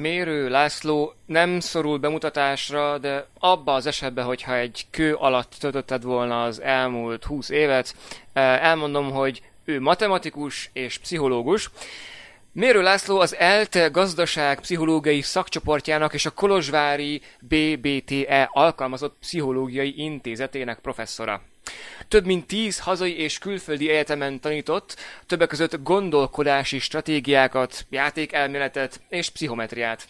Mérő László nem szorul bemutatásra, de abba az esetben, hogyha egy kő alatt töltötted volna az elmúlt 20 évet, elmondom, hogy ő matematikus és pszichológus. Mérő László az ELTE gazdaság pszichológiai szakcsoportjának és a Kolozsvári BBTE alkalmazott pszichológiai intézetének professzora. Több mint tíz hazai és külföldi egyetemen tanított, többek között gondolkodási stratégiákat, játékelméletet és pszichometriát.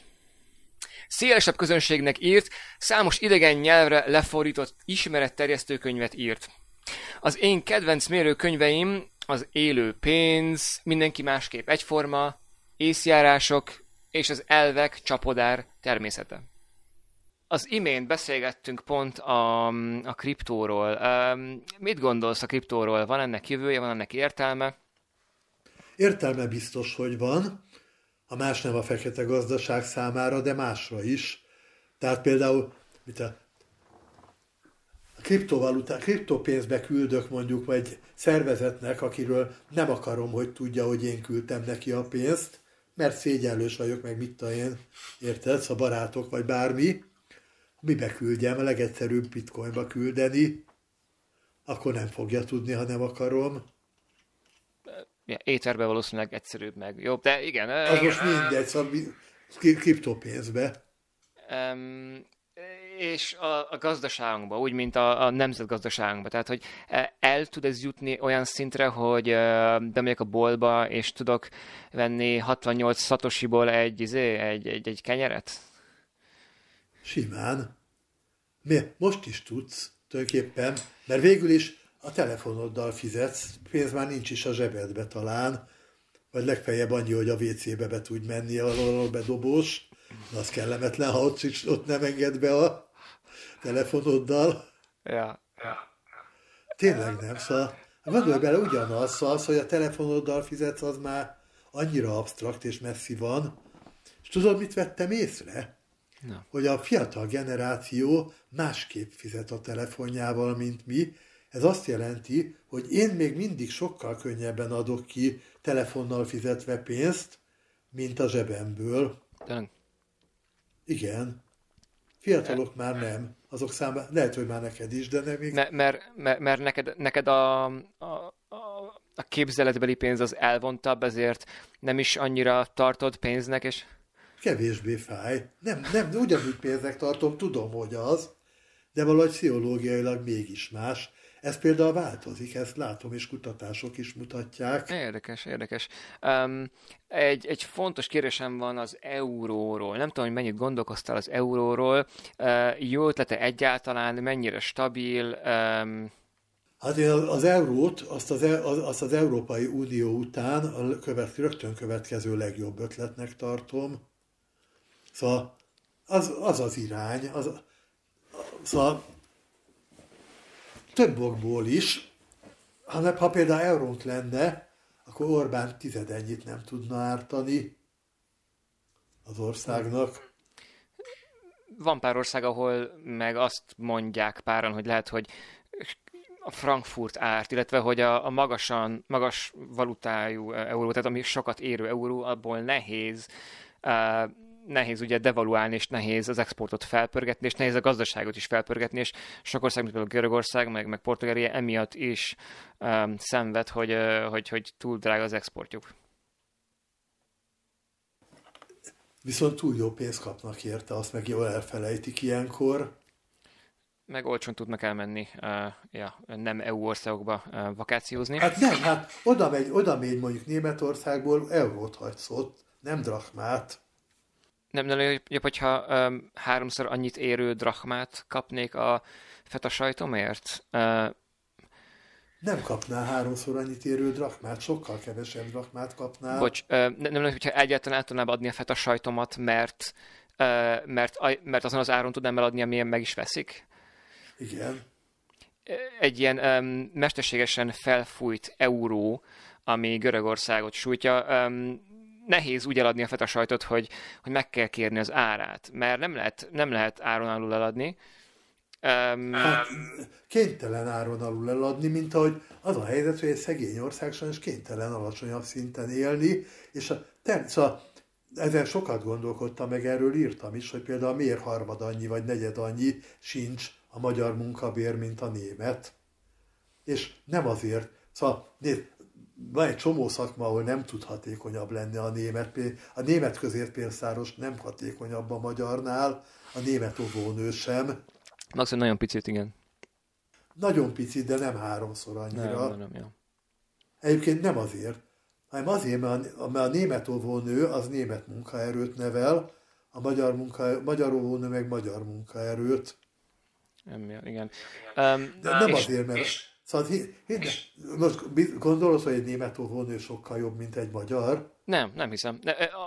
Szélesebb közönségnek írt, számos idegen nyelvre lefordított ismeretterjesztő könyvet írt. Az én kedvenc mérőkönyveim az élő pénz, mindenki másképp egyforma, észjárások és az elvek csapodár természete. Az imént beszélgettünk pont a, a kriptóról. Mit gondolsz a kriptóról? Van ennek jövője, van ennek értelme? Értelme biztos, hogy van. A más nem a fekete gazdaság számára, de másra is. Tehát például mit a, kriptovaluta, kriptopénzbe küldök mondjuk egy szervezetnek, akiről nem akarom, hogy tudja, hogy én küldtem neki a pénzt, mert szégyenlős vagyok, meg mit a én, érted, a barátok, vagy bármi, mibe küldjem, a legegyszerűbb bitcoinba küldeni, akkor nem fogja tudni, ha nem akarom. Ja, éterbe valószínűleg egyszerűbb meg. Jobb, de igen. Az most mindegy, szóval kriptopénzbe. Um, és a, a gazdaságunkba, úgy, mint a, a nemzetgazdaságunkba. Tehát, hogy e, el tud ez jutni olyan szintre, hogy bemegyek a boltba, és tudok venni 68 szatosiból egy, izé, egy, egy, egy kenyeret? Simán. Mi? Most is tudsz, tulajdonképpen, mert végül is a telefonoddal fizetsz, pénz már nincs is a zsebedbe talán, vagy legfeljebb annyi, hogy a WC-be be tudj menni, ahol bedobós, de az kellemetlen, ha ott, ott nem enged be a telefonoddal. Ja, ja. Tényleg nem, szóval gondolj bele ugyanaz, szóval az, hogy a telefonoddal fizetsz, az már annyira absztrakt és messzi van. És tudod, mit vettem észre? Na. Hogy a fiatal generáció másképp fizet a telefonjával, mint mi. Ez azt jelenti, hogy én még mindig sokkal könnyebben adok ki telefonnal fizetve pénzt, mint a zsebemből. Tényleg? Igen. Fiatalok már nem. Azok számára, lehet, hogy már neked is, de nem még... Mert, mert, mert, mert neked, neked a, a, a, a képzeletbeli pénz az elvontabb, ezért nem is annyira tartod pénznek, és... Kevésbé fáj. Nem, nem, ugyanúgy pénznek tartom, tudom, hogy az, de valahogy pszichológiailag mégis más. Ez például változik, ezt látom, és kutatások is mutatják. Érdekes, érdekes. Um, egy, egy fontos kérdésem van az euróról. Nem tudom, hogy mennyit gondolkoztál az euróról. Uh, jó ötlete egyáltalán, mennyire stabil? Um... Hát én az eurót, azt az, e, azt az Európai Unió után a követ, rögtön következő legjobb ötletnek tartom. Szóval az az, az irány, az, szóval több okból is, hanem ha például eurót lenne, akkor Orbán tizedennyit nem tudna ártani az országnak. Van pár ország, ahol meg azt mondják páran, hogy lehet, hogy a Frankfurt árt, illetve hogy a, a magasan, magas valutájú euró, tehát ami sokat érő euró, abból nehéz uh, nehéz ugye devaluálni, és nehéz az exportot felpörgetni, és nehéz a gazdaságot is felpörgetni, és sok ország, mint például Görögország, meg, meg Portugália emiatt is um, szenved, hogy, uh, hogy, hogy túl drága az exportjuk. Viszont túl jó pénzt kapnak érte, azt meg jól elfelejtik ilyenkor. Meg olcsón tudnak elmenni uh, ja, nem EU országokba uh, vakációzni. Hát nem, hát oda megy, oda megy mondjuk Németországból eurót hagysz ott, nem drachmát nem lenne jobb, hogyha um, háromszor annyit érő drachmát kapnék a feta sajtomért? Uh, nem kapnál háromszor annyit érő drachmát, sokkal kevesebb drachmát kapnál. Bocs, uh, nem, lenne, hogyha egyáltalán át tudnám adni a feta sajtomat, mert, uh, mert, mert azon az áron tudnám eladni, amilyen meg is veszik? Igen. Egy ilyen um, mesterségesen felfújt euró, ami Görögországot sújtja, um, nehéz úgy eladni a feta sajtot, hogy, hogy meg kell kérni az árát, mert nem lehet, nem lehet áron alul eladni. Um, hát, kénytelen áron alul eladni, mint ahogy az a helyzet, hogy egy szegény ország sajnos kénytelen alacsonyabb szinten élni, és a, term, szóval ezen sokat gondolkodtam, meg erről írtam is, hogy például miért harmad annyi vagy negyed annyi sincs a magyar munkabér, mint a német. És nem azért. Szóval nézd, van egy csomó szakma, ahol nem tud hatékonyabb lenni a német. A német közérpénztáros nem hatékonyabb a magyarnál, a német óvónő sem. Maximum nagyon picit, igen. Nagyon picit, de nem háromszor annyira. Nem, nem, nem. Egyébként nem azért, hanem azért, mert a, mert a német óvónő az német munkaerőt nevel, a magyar, munka, magyar óvónő meg magyar munkaerőt. Nem, igen. Um, de nem és, azért, mert... És, Szóval most gondolod, hogy egy német óvónő sokkal jobb, mint egy magyar? Nem, nem hiszem.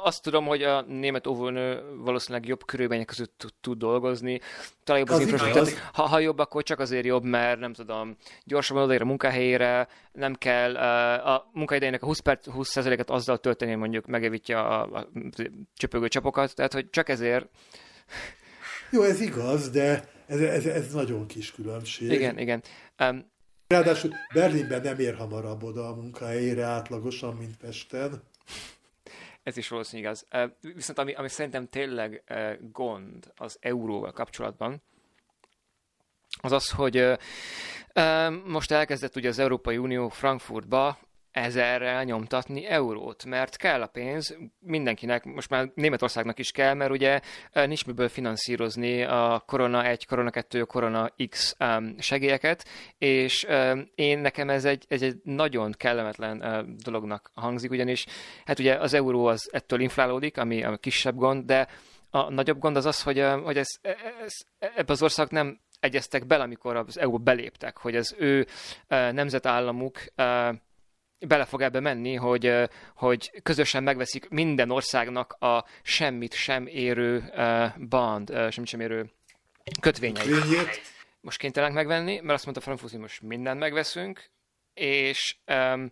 Azt tudom, hogy a német óvónő valószínűleg jobb körülmények között tud, dolgozni. Talán jobb az, az infrastruktúra. Ha, ha jobb, akkor csak azért jobb, mert nem tudom, gyorsabban odaér a munkahelyére, nem kell a munkaidejének a 20, 20%-et azzal tölteni, mondjuk megevítja a, a csöpögő csapokat, tehát hogy csak ezért... Jó, ez igaz, de ez, ez, ez nagyon kis különbség. Igen, igen. Um, Ráadásul Berlinben nem ér hamarabb oda a munkahelyére átlagosan, mint Pesten. Ez is valószínűleg igaz. Viszont ami, ami szerintem tényleg gond az euróval kapcsolatban, az az, hogy most elkezdett ugye az Európai Unió Frankfurtba ezerrel nyomtatni eurót, mert kell a pénz mindenkinek, most már Németországnak is kell, mert ugye eh, nincs miből finanszírozni a Korona 1, Korona 2, Korona X segélyeket, és én nekem ez egy, ez egy nagyon kellemetlen uh, dolognak hangzik, ugyanis hát ugye az euró az ettől inflálódik, ami a kisebb gond, de a nagyobb gond az az, hogy, hogy ez, ez, ebbe az ország nem egyeztek bele, amikor az EU beléptek, hogy az ő uh, nemzetállamuk bele fog ebbe menni, hogy, hogy közösen megveszik minden országnak a semmit sem érő band, semmit sem érő kötvényeit. Most kénytelenek megvenni, mert azt mondta Frankfurt, hogy most mindent megveszünk, és um,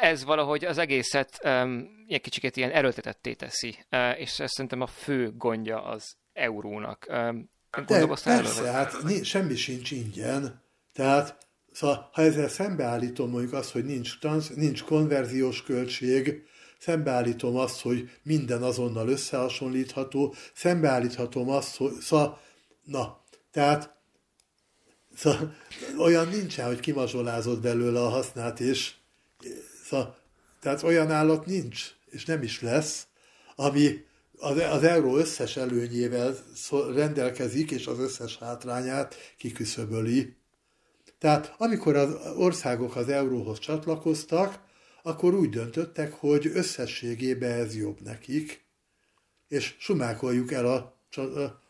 ez valahogy az egészet um, ilyen kicsiket ilyen erőltetetté teszi, uh, és ez szerintem a fő gondja az eurónak. Um, De persze, erről, hát semmi sincs ingyen, tehát Szóval, ha ezzel szembeállítom mondjuk azt, hogy nincs, trans, nincs konverziós költség, szembeállítom azt, hogy minden azonnal összehasonlítható, szembeállíthatom azt, hogy szóval, na, tehát szóval, olyan nincsen, hogy kimazsolázott belőle a hasznát, és szóval, tehát olyan állat nincs, és nem is lesz, ami az, az euró összes előnyével rendelkezik, és az összes hátrányát kiküszöböli. Tehát amikor az országok az euróhoz csatlakoztak, akkor úgy döntöttek, hogy összességében ez jobb nekik, és sumákoljuk el a,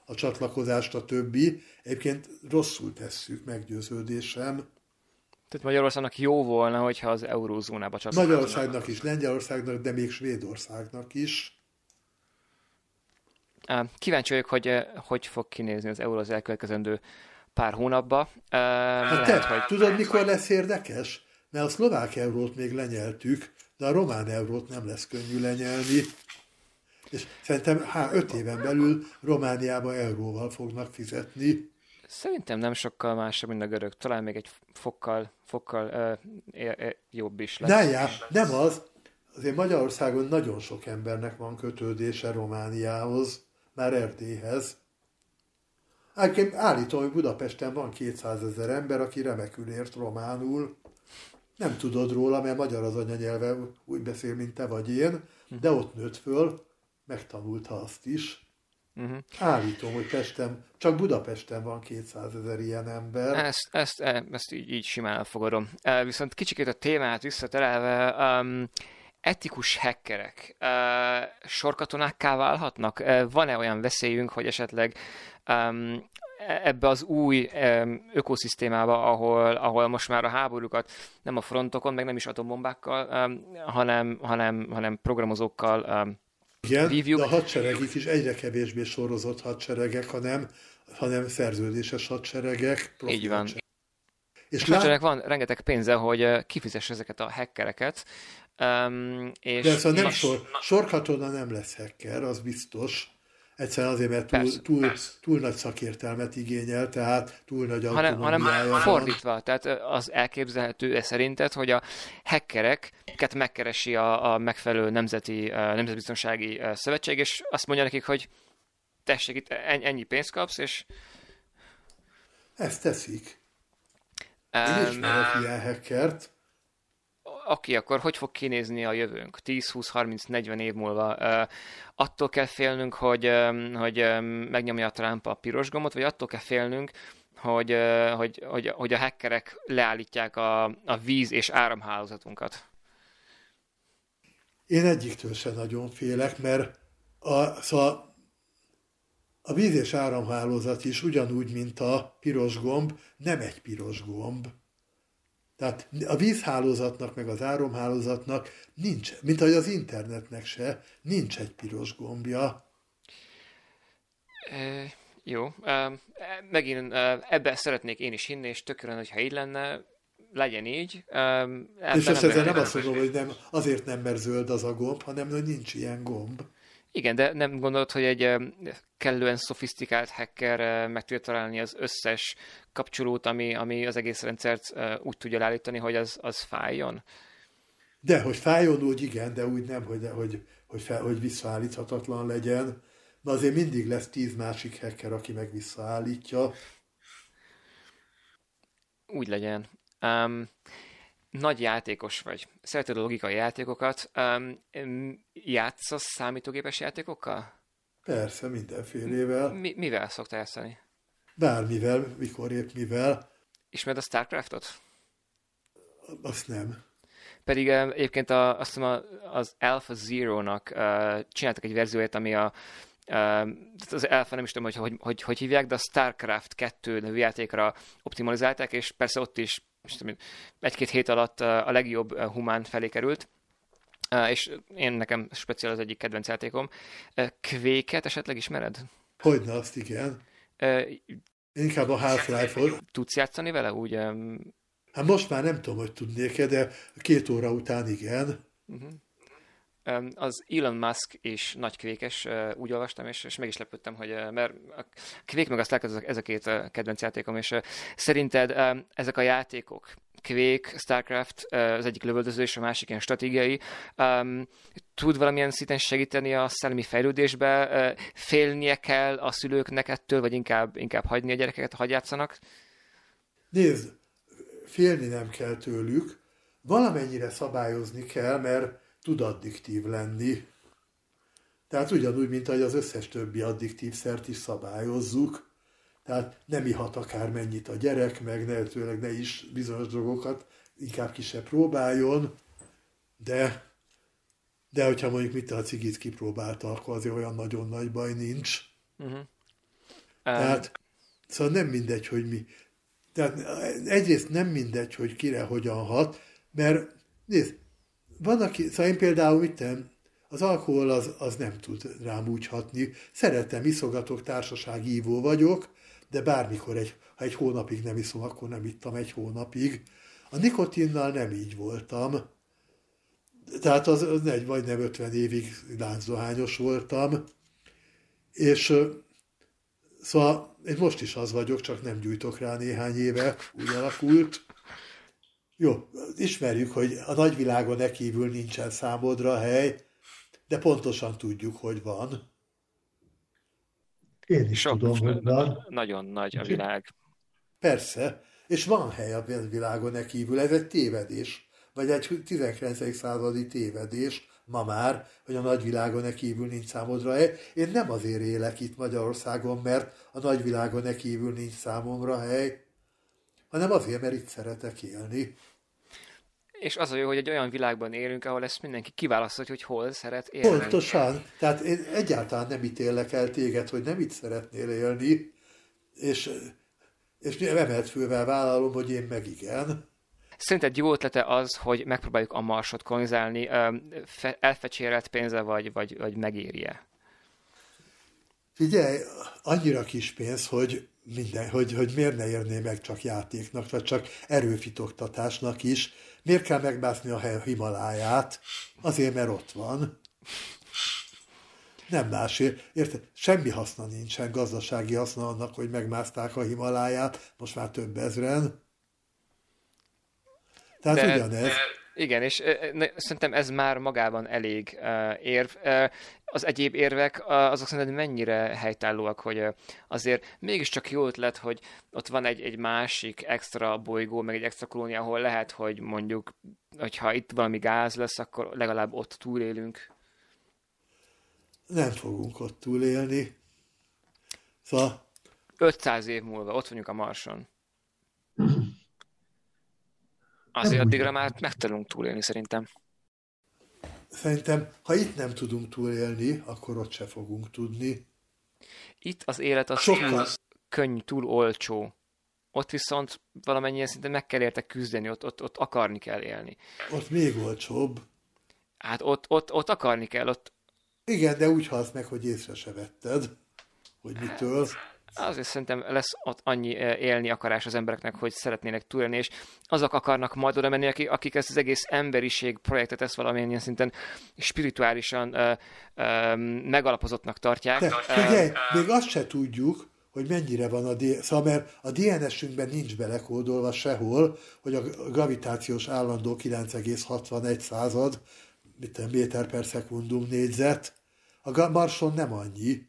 a csatlakozást a többi. Egyébként rosszul tesszük, meggyőződésem. Tehát Magyarországnak jó volna, hogyha az eurózónába csatlakoznak. Magyarországnak is, Lengyelországnak, de még Svédországnak is. Kíváncsi vagyok, hogy hogy fog kinézni az euró az elkövetkezendő pár hónapba. Hát te, hogy... tudod, mikor lesz érdekes? Mert a szlovák eurót még lenyeltük, de a román eurót nem lesz könnyű lenyelni. És szerintem há, öt éven belül Romániába euróval fognak fizetni. Szerintem nem sokkal másabb, mint a görög. Talán még egy fokkal, fokkal uh, jobb is lesz. Nem, já, nem az. Azért Magyarországon nagyon sok embernek van kötődése Romániához, már Erdélyhez. Egyébként állítom, hogy Budapesten van 200 ezer ember, aki remekül ért románul. Nem tudod róla, mert magyar az anyanyelve, úgy beszél, mint te vagy én, de ott nőtt föl, megtanulta azt is. Uh-huh. Állítom, hogy Pesten, csak Budapesten van 200 ezer ilyen ember. Ezt, ezt, e, ezt így, így simán elfogadom. E, viszont kicsikét a témát visszaterelve, um, etikus hackerek uh, sorkatonákká válhatnak? Uh, van-e olyan veszélyünk, hogy esetleg um, ebbe az új um, ökoszisztémába, ahol, ahol most már a háborúkat nem a frontokon, meg nem is atombombákkal, um, hanem, hanem, hanem programozókkal um, Igen, vívjuk. de a hadseregik is egyre kevésbé sorozott hadseregek, hanem, hanem szerződéses hadseregek. Így van. És, és lát... van rengeteg pénze, hogy kifizesse ezeket a hackereket. Um, és De szóval nem sor, sorkatona nem lesz hacker, az biztos. Egyszerűen azért, mert túl, persze, túl, persze. túl nagy szakértelmet igényel, tehát túl nagy hanem, hanem van. fordítva, tehát az elképzelhető -e szerinted, hogy a hackereket megkeresi a, a megfelelő nemzeti nemzetbiztonsági szövetség, és azt mondja nekik, hogy tessék, itt ennyi pénzt kapsz, és... Ezt teszik. Én ismerek um, ilyen hackert, aki akkor hogy fog kinézni a jövőnk 10, 20, 30, 40 év múlva? attól kell félnünk, hogy, hogy megnyomja a Trump a piros gombot, vagy attól kell félnünk, hogy, hogy, hogy, hogy a hackerek leállítják a, a víz és áramhálózatunkat? Én egyiktől sem nagyon félek, mert a, szóval a víz és áramhálózat is ugyanúgy, mint a piros gomb, nem egy piros gomb. Tehát a vízhálózatnak, meg az áramhálózatnak nincs, mint ahogy az internetnek se, nincs egy piros gombja. E, jó. E, megint e, ebben szeretnék én is hinni, és tökörön, hogyha így lenne, legyen így. E, és ezt ezzel nem azt mondom, hogy nem, azért nem, mert zöld az a gomb, hanem hogy nincs ilyen gomb. Igen, de nem gondolod, hogy egy kellően szofisztikált hacker meg tudja találni az összes kapcsolót, ami, ami az egész rendszert úgy tudja állítani, hogy az, az fájjon? De, hogy fájjon úgy igen, de úgy nem, hogy, hogy, hogy, fel, hogy visszaállíthatatlan legyen. De azért mindig lesz tíz másik hacker, aki meg visszaállítja. Úgy legyen. Um, nagy játékos vagy. Szereted a logikai játékokat. Um, játszasz számítógépes játékokkal? Persze, mindenfélével. Mi, mivel szoktál játszani? Bármivel, mikor épp mivel. Ismered a Starcraftot? Azt nem. Pedig um, egyébként a, azt hiszem az Alpha Zero-nak uh, csináltak egy verzióját, ami a uh, az Alpha nem is tudom, hogy hogy, hogy hogy hívják, de a Starcraft 2 nevű játékra optimalizálták, és persze ott is egy-két hét alatt a legjobb humán felé került, és én nekem speciál az egyik kedvenc játékom. Kvéket esetleg ismered? Hogyne, azt igen. Inkább a Half-Life-ot. Tudsz játszani vele úgy? Hát most már nem tudom, hogy tudnék-e, de két óra után igen. Uh-huh. Az Elon Musk is nagy kvékes, úgy olvastam, és, és meg is lepődtem, hogy mert a kvék meg azt ez, ez a két kedvenc játékom, és szerinted ezek a játékok, Quake, Starcraft, az egyik lövöldöző, és a másik ilyen stratégiai, tud valamilyen szinten segíteni a szellemi fejlődésbe? Félnie kell a szülőknek ettől, vagy inkább, inkább hagyni a gyerekeket, hogy játszanak? Nézd, félni nem kell tőlük, valamennyire szabályozni kell, mert tud addiktív lenni. Tehát ugyanúgy, mint ahogy az összes többi addiktív szert is szabályozzuk. Tehát nem ihat akár mennyit a gyerek, meg ne, ne is bizonyos drogokat, inkább ki se próbáljon, de, de hogyha mondjuk mit a cigit kipróbálta, akkor azért olyan nagyon nagy baj nincs. Uh-huh. Tehát um... szóval nem mindegy, hogy mi. Tehát egyrészt nem mindegy, hogy kire hogyan hat, mert nézd, van, aki, szóval én például mit nem, az alkohol az, az nem tud rám úgy hatni. Szeretem, iszogatok, társaságívó vagyok, de bármikor, egy, ha egy hónapig nem iszom, akkor nem ittam egy hónapig. A nikotinnal nem így voltam. Tehát az, az egy vagy nem 50 évig lánzdohányos voltam. És szóval én most is az vagyok, csak nem gyújtok rá néhány éve, úgy alakult. Jó, ismerjük, hogy a nagyvilágon ne kívül nincsen számodra hely, de pontosan tudjuk, hogy van. Én is Sok, tudom, hogy van. Nagyon nagy a világ. Persze, és van hely a világon ne kívül, ez egy tévedés, vagy egy 19. századi tévedés, ma már, hogy a nagyvilágon ne kívül nincs számodra hely. Én nem azért élek itt Magyarországon, mert a nagyvilágon ne kívül nincs számomra hely, hanem azért, mert itt szeretek élni. És az a jó, hogy egy olyan világban élünk, ahol ezt mindenki kiválasztja, hogy hol szeret élni. Pontosan. Tehát én egyáltalán nem ítélek el téged, hogy nem itt szeretnél élni, és, és emelt fővel vállalom, hogy én meg igen. Szerinted jó ötlete az, hogy megpróbáljuk a marsot kolonizálni, elfecsérelt pénze, vagy, vagy, vagy megéri-e? Figyelj, annyira kis pénz, hogy minden, hogy, hogy miért ne érné meg csak játéknak, vagy csak erőfitoktatásnak is. Miért kell megbászni a Himaláját? Azért, mert ott van. Nem másért. Érted? Semmi haszna nincsen, gazdasági haszna annak, hogy megmászták a Himaláját, most már több ezren. Tehát de, ugyanez. De, igen, és szerintem ez már magában elég érv. Az egyéb érvek azok szerintem mennyire helytállóak, hogy azért mégiscsak jó ötlet, hogy ott van egy, egy másik extra bolygó, meg egy extra kolónia, ahol lehet, hogy mondjuk, hogyha itt valami gáz lesz, akkor legalább ott túlélünk. Nem fogunk ott túlélni. Szóval... 500 év múlva ott vagyunk a Marson. Azért addigra már meg tudunk túlélni szerintem. Szerintem, ha itt nem tudunk túlélni, akkor ott se fogunk tudni. Itt az élet az Sokkal... túl könnyű, túl olcsó. Ott viszont valamennyien szinte meg kell érte küzdeni, ott, ott, ott akarni kell élni. Ott még olcsóbb. Hát ott, ott, ott akarni kell, ott... Igen, de úgy halsz meg, hogy észre se vetted, hogy mitől. Hát, azért szerintem lesz ott annyi eh, élni akarás az embereknek, hogy szeretnének túlélni, és azok akarnak majd oda menni, akik, akik ezt az egész emberiség projektet ezt valamilyen szinten spirituálisan uh, uh, megalapozottnak tartják. De, figyelj, még azt se tudjuk, hogy mennyire van a DNS, szóval mert a DNS-ünkben nincs belekódolva sehol, hogy a gravitációs állandó 9,61 század, méter per szekundum négyzet, a Marson nem annyi.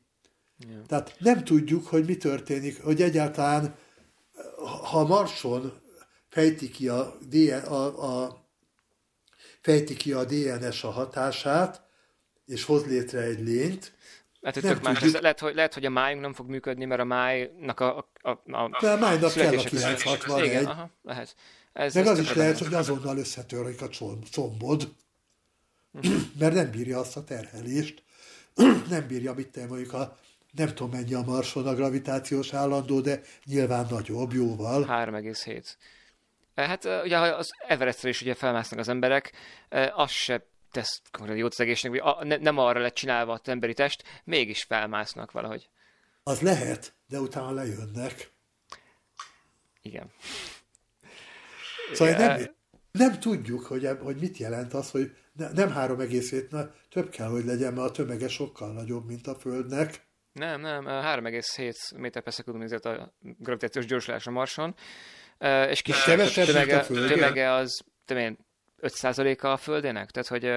Yeah. Tehát nem tudjuk, hogy mi történik, hogy egyáltalán, ha Marson fejti ki a, a, a, fejti ki a DNS a hatását, és hoz létre egy lényt, Hát, hogy tök más. Lehet, hogy, lehet, hogy a májunk nem fog működni, mert a májnak a... a, a, De a májnak kell a 961. Igen, aha, lehet. Ez, Meg ez az is lehet, hogy azonnal összetörik a combod, mert nem bírja azt a terhelést, nem bírja, mit te mondjuk a nem tudom mennyi a Marson a gravitációs állandó, de nyilván nagyobb, jóval. 3,7. Eh, hát eh, ugye az Everestre is ugye felmásznak az emberek, eh, az se tesz jót az egészségnek, hogy nem arra lett csinálva az emberi test, mégis felmásznak valahogy. Az lehet, de utána lejönnek. Igen. Szóval yeah. nem, nem tudjuk, hogy, hogy mit jelent az, hogy ne, nem 3,7, több kell, hogy legyen, mert a tömege sokkal nagyobb, mint a Földnek. Nem, nem, 3,7 méter per szekundum a gravitációs gyorsulás a Marson, és kis tömege, a tömege az tömén 5%-a a Földének? Tehát, hogy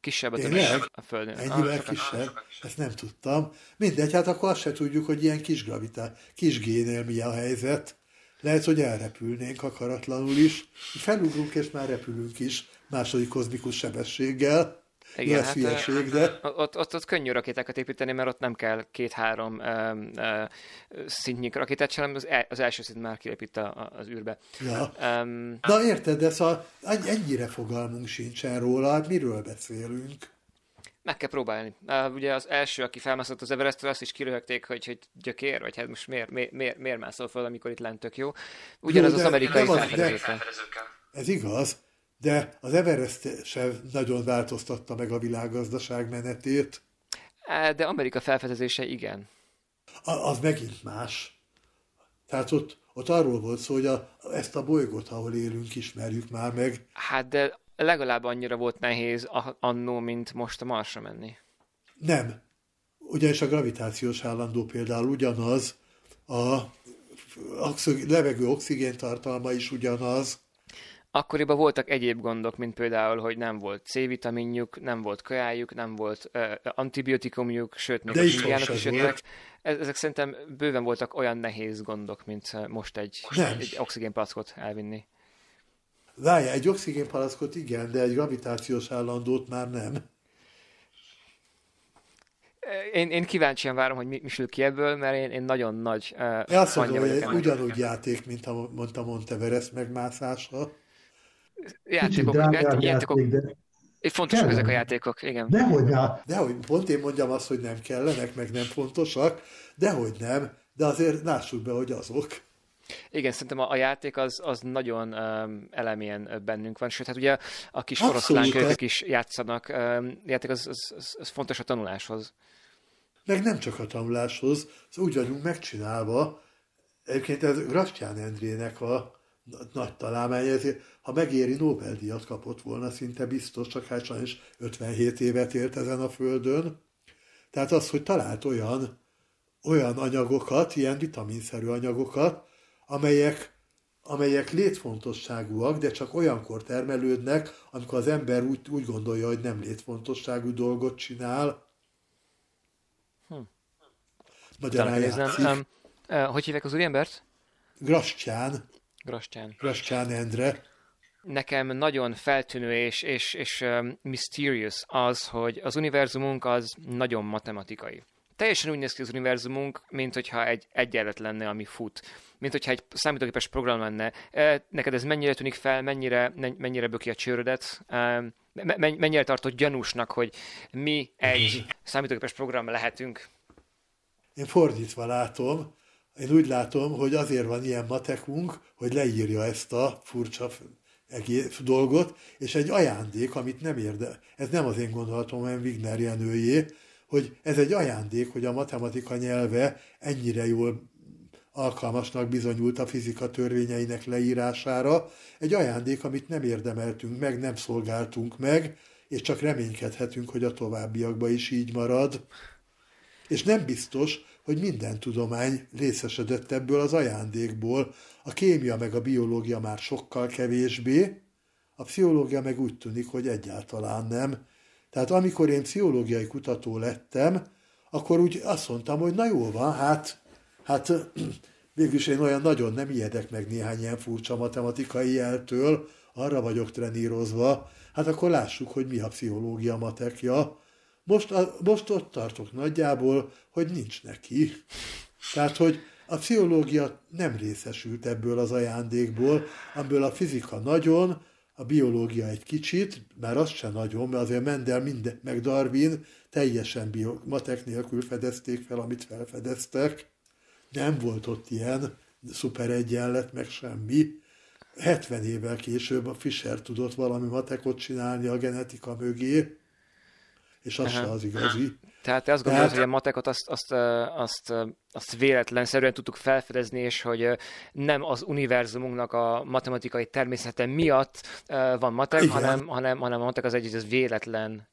kisebb a tömege a Földének. Ennyivel ah, kisebb? Ezt nem tudtam. Mindegy, hát akkor azt se tudjuk, hogy ilyen kis gravitá, kis génél mi a helyzet. Lehet, hogy elrepülnénk akaratlanul is. Felugrunk, és már repülünk is második kozmikus sebességgel. Igen, hát, hülyeség, de... Ott, ott, ott könnyű rakétákat építeni, mert ott nem kell két-három szintnyi rakétát, hanem az, el, az első szint már kilépít a, az űrbe. Ja. Um, Na érted, de szóval ennyire fogalmunk sincsen róla, hát miről beszélünk? Meg kell próbálni. Uh, ugye az első, aki felmászott az Everestre, azt is kiröhögték, hogy, hogy gyökér, vagy hát most miért, miért, miért, miért mászol fel, amikor itt lent tök jó. Ugyanaz jó, az amerikai felfedezőkkel. Ez igaz, de az Everest sem nagyon változtatta meg a világgazdaság menetét. De Amerika felfedezése igen. A, az megint más. Tehát ott, ott arról volt szó, hogy a, ezt a bolygót, ahol élünk, ismerjük már meg. Hát de legalább annyira volt nehéz annó, mint most a Marsra menni. Nem. Ugyanis a gravitációs állandó például ugyanaz, a levegő oxigén tartalma is ugyanaz, Akkoriban voltak egyéb gondok, mint például, hogy nem volt C-vitaminjuk, nem volt kajájuk, nem volt uh, antibiotikumjuk, sőt, még De a indiánok is jöttek. Ezek szerintem bőven voltak olyan nehéz gondok, mint most egy, egy oxigénpalackot elvinni. Várja, egy oxigénpalackot igen, de egy gravitációs állandót már nem. Én, én kíváncsian várom, hogy mi, mi sül ki ebből, mert én, én nagyon nagy uh, Én azt mondom, hogy ugyanúgy játék, mint a, mondta Monteverest megmászása játékok, játékok, játékok. De... Fontosak kellene. ezek a játékok, igen. Dehogy nem. Dehogy, pont én mondjam azt, hogy nem kellenek, meg nem fontosak, dehogy nem, de azért lássuk be, hogy azok. Igen, szerintem a, a játék az, az nagyon um, elemén bennünk van, sőt, hát ugye a kis oroszlán kölyök is játszanak. Um, játék az, az, az, az fontos a tanuláshoz. Meg nem csak a tanuláshoz, az úgy vagyunk megcsinálva, egyébként ez Grastyán Endrének a nagy találmány, ezért ha megéri, Nobel-díjat kapott volna, szinte biztos, csak hát sajnos 57 évet élt ezen a földön. Tehát az, hogy talált olyan, olyan anyagokat, ilyen vitaminszerű anyagokat, amelyek, amelyek létfontosságúak, de csak olyankor termelődnek, amikor az ember úgy, úgy gondolja, hogy nem létfontosságú dolgot csinál. Hm. Magyarán játszik. Um, uh, hogy hívják az úriembert? Grastyán. Grastyán. Grastyán Endre. Nekem nagyon feltűnő és, és, és um, mysterious az, hogy az univerzumunk az nagyon matematikai. Teljesen úgy néz ki az univerzumunk, mint hogyha egy egyenlet lenne, ami fut. Mint hogyha egy számítógépes program lenne. Neked ez mennyire tűnik fel, mennyire, mennyire böki a csőrödet? Mennyire tartott gyanúsnak, hogy mi egy számítógépes program lehetünk? Én fordítva látom, én úgy látom, hogy azért van ilyen matekunk, hogy leírja ezt a furcsa egész dolgot, és egy ajándék, amit nem érde. Ez nem az én gondolatom, hanem Wigner Jenőjé, hogy ez egy ajándék, hogy a matematika nyelve ennyire jól alkalmasnak bizonyult a fizika törvényeinek leírására, egy ajándék, amit nem érdemeltünk meg, nem szolgáltunk meg, és csak reménykedhetünk, hogy a továbbiakban is így marad. És nem biztos, hogy minden tudomány részesedett ebből az ajándékból. A kémia meg a biológia már sokkal kevésbé, a pszichológia meg úgy tűnik, hogy egyáltalán nem. Tehát amikor én pszichológiai kutató lettem, akkor úgy azt mondtam, hogy na jó van, hát, hát végülis én olyan nagyon nem ijedek meg néhány ilyen furcsa matematikai jeltől, arra vagyok trenírozva, hát akkor lássuk, hogy mi a pszichológia matekja. Most, a, most ott tartok nagyjából, hogy nincs neki. Tehát, hogy a pszichológia nem részesült ebből az ajándékból, amiből a fizika nagyon, a biológia egy kicsit, már az sem nagyon, mert azért Mendel minden, meg Darwin teljesen bio, matek nélkül fedezték fel, amit felfedeztek. Nem volt ott ilyen szuper egyenlet, meg semmi. 70 évvel később a Fischer tudott valami matekot csinálni a genetika mögé, és az se az igazi. Tehát te azt gondolod, Tehát... hogy a matekot azt, azt, azt, azt véletlenszerűen tudtuk felfedezni, és hogy nem az univerzumunknak a matematikai természete miatt van matek, hanem, hanem, hanem a matek az egy az véletlen.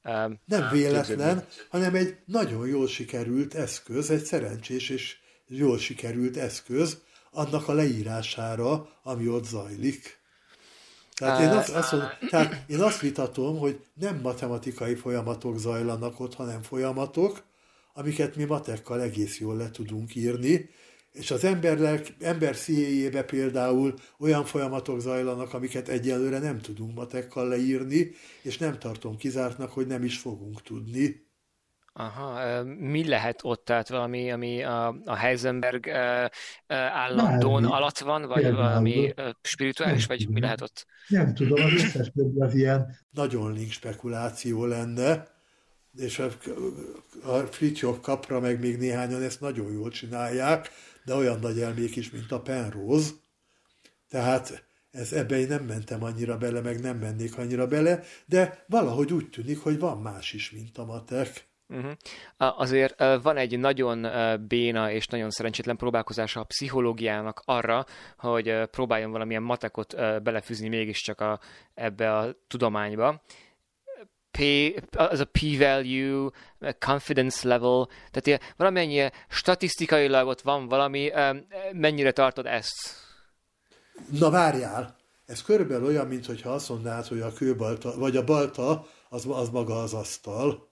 Nem véletlen, képződni. hanem egy nagyon jól sikerült eszköz, egy szerencsés és jól sikerült eszköz annak a leírására, ami ott zajlik. Tehát én azt, azt, mondom, tehát én azt vitatom, hogy nem matematikai folyamatok zajlanak ott, hanem folyamatok, amiket mi matekkal egész jól le tudunk írni, és az ember, ember szíjébe például olyan folyamatok zajlanak, amiket egyelőre nem tudunk matekkal leírni, és nem tartom kizártnak, hogy nem is fogunk tudni. Aha, mi lehet ott, tehát valami, ami a, a Heisenberg állandón alatt van, vagy Például. valami spirituális, vagy mi lehet ott? Nem tudom, az összes az ilyen nagyon link spekuláció lenne, és a, a Fritjof kapra meg még néhányan ezt nagyon jól csinálják, de olyan nagy elmék is, mint a Penrose. Tehát ez, ebbe én nem mentem annyira bele, meg nem mennék annyira bele, de valahogy úgy tűnik, hogy van más is, mint a matek. Uh-huh. Azért van egy nagyon béna és nagyon szerencsétlen próbálkozása a pszichológiának arra, hogy próbáljon valamilyen matekot belefűzni mégiscsak a, ebbe a tudományba. P, az a p-value, confidence level, tehát ilyen, valamennyi statisztikailag ott van valami, mennyire tartod ezt? Na várjál, ez körülbelül olyan, mintha azt mondanád, hogy a kőbalta, vagy a balta, az, az maga az asztal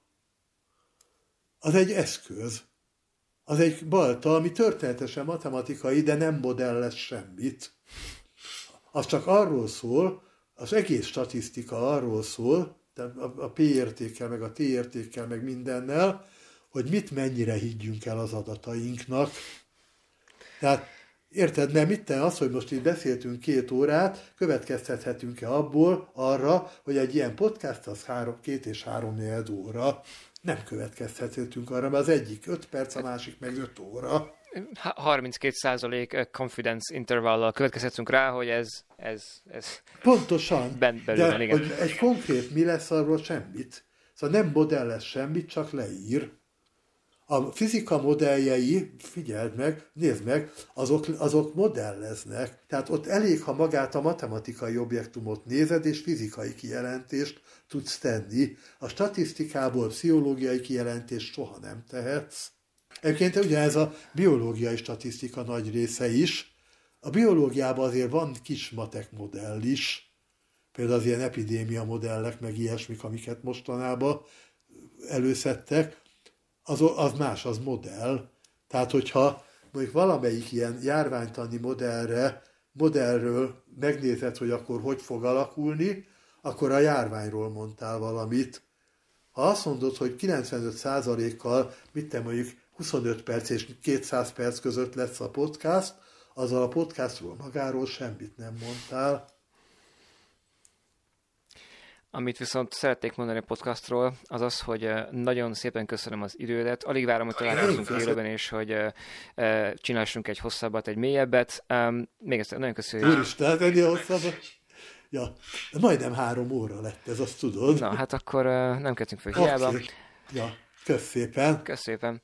az egy eszköz. Az egy balta, ami történetesen matematikai, de nem modellez semmit. Az csak arról szól, az egész statisztika arról szól, a P értékkel, meg a T értékkel, meg mindennel, hogy mit mennyire higgyünk el az adatainknak. Tehát Érted, nem itt az, hogy most itt beszéltünk két órát, következtethetünk-e abból arra, hogy egy ilyen podcast az három, két és három négy óra nem következhetünk arra, mert az egyik 5 perc, a másik meg 5 óra. 32% confidence intervallal következhetünk rá, hogy ez, ez, ez Pontosan. Bent belül de igen. Hogy egy konkrét mi lesz arról semmit. Szóval nem modell lesz semmit, csak leír. a fizika modelljei, figyeld meg, nézd meg, azok, azok modelleznek. Tehát ott elég, ha magát a matematikai objektumot nézed, és fizikai kijelentést tudsz tenni. A statisztikából pszichológiai kijelentést soha nem tehetsz. Egyébként ugye ez a biológiai statisztika nagy része is. A biológiában azért van kis matek modell is, például az ilyen epidémia modellek, meg ilyesmik, amiket mostanában előszedtek, az, az más, az modell. Tehát, hogyha mondjuk valamelyik ilyen járványtani modellre, modellről megnézed, hogy akkor hogy fog alakulni, akkor a járványról mondtál valamit. Ha azt mondod, hogy 95%-kal, mit te mondjuk 25 perc és 200 perc között lesz a podcast, azzal a podcastról magáról semmit nem mondtál. Amit viszont szeretnék mondani a podcastról, az az, hogy nagyon szépen köszönöm az idődet. Alig várom, hogy találkozunk élőben, és hogy csináljunk egy hosszabbat, egy mélyebbet. Még egyszer nagyon köszönjük. Úristen, hát ennél hosszabbat. Ja, majdnem három óra lett ez, azt tudod. Na, hát akkor nem kezdtünk fel hiába. Okay. Ja, kösz szépen. Kösz szépen.